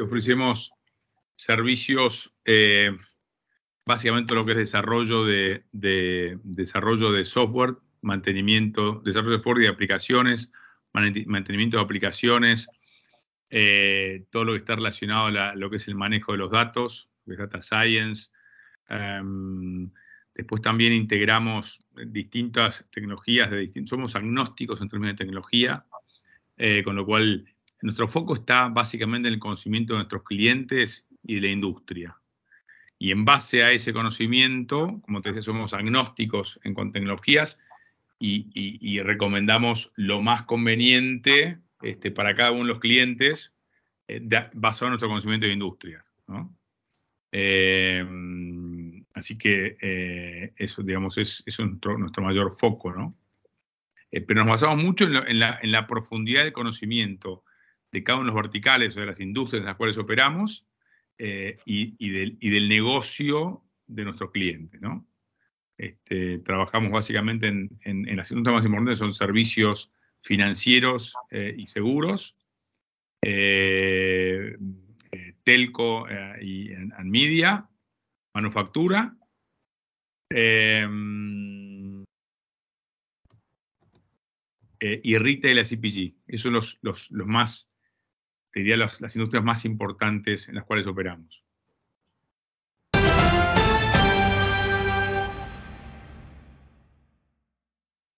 ofrecemos servicios, eh, básicamente lo que es desarrollo de, desarrollo de software, mantenimiento, desarrollo de software y de aplicaciones, mantenimiento de aplicaciones, eh, todo lo que está relacionado a lo que es el manejo de los datos, data science. Em, después también integramos distintas tecnologías, de somos agnósticos en términos de tecnología, eh, con lo cual nuestro foco está básicamente en el conocimiento de nuestros clientes y de la industria. Y en base a ese conocimiento, como te decía, somos agnósticos en tecnologías y, recomendamos lo más conveniente este, para cada uno de los clientes eh, basado en nuestro conocimiento de industria. Eh, así que eh, eso, digamos, es, nuestro, mayor foco, ¿no? pero nos basamos mucho en la, profundidad de conocimiento de cada uno de los verticales o de las industrias en las cuales operamos y, del, negocio de nuestro cliente, ¿no? Este, trabajamos básicamente en, en, las industrias más importantes, son servicios financieros y seguros, eh, eh, telco eh, y en, media, manufactura. y retail y CPG. Esos son los, los, más, diría, las industrias más importantes en las cuales operamos.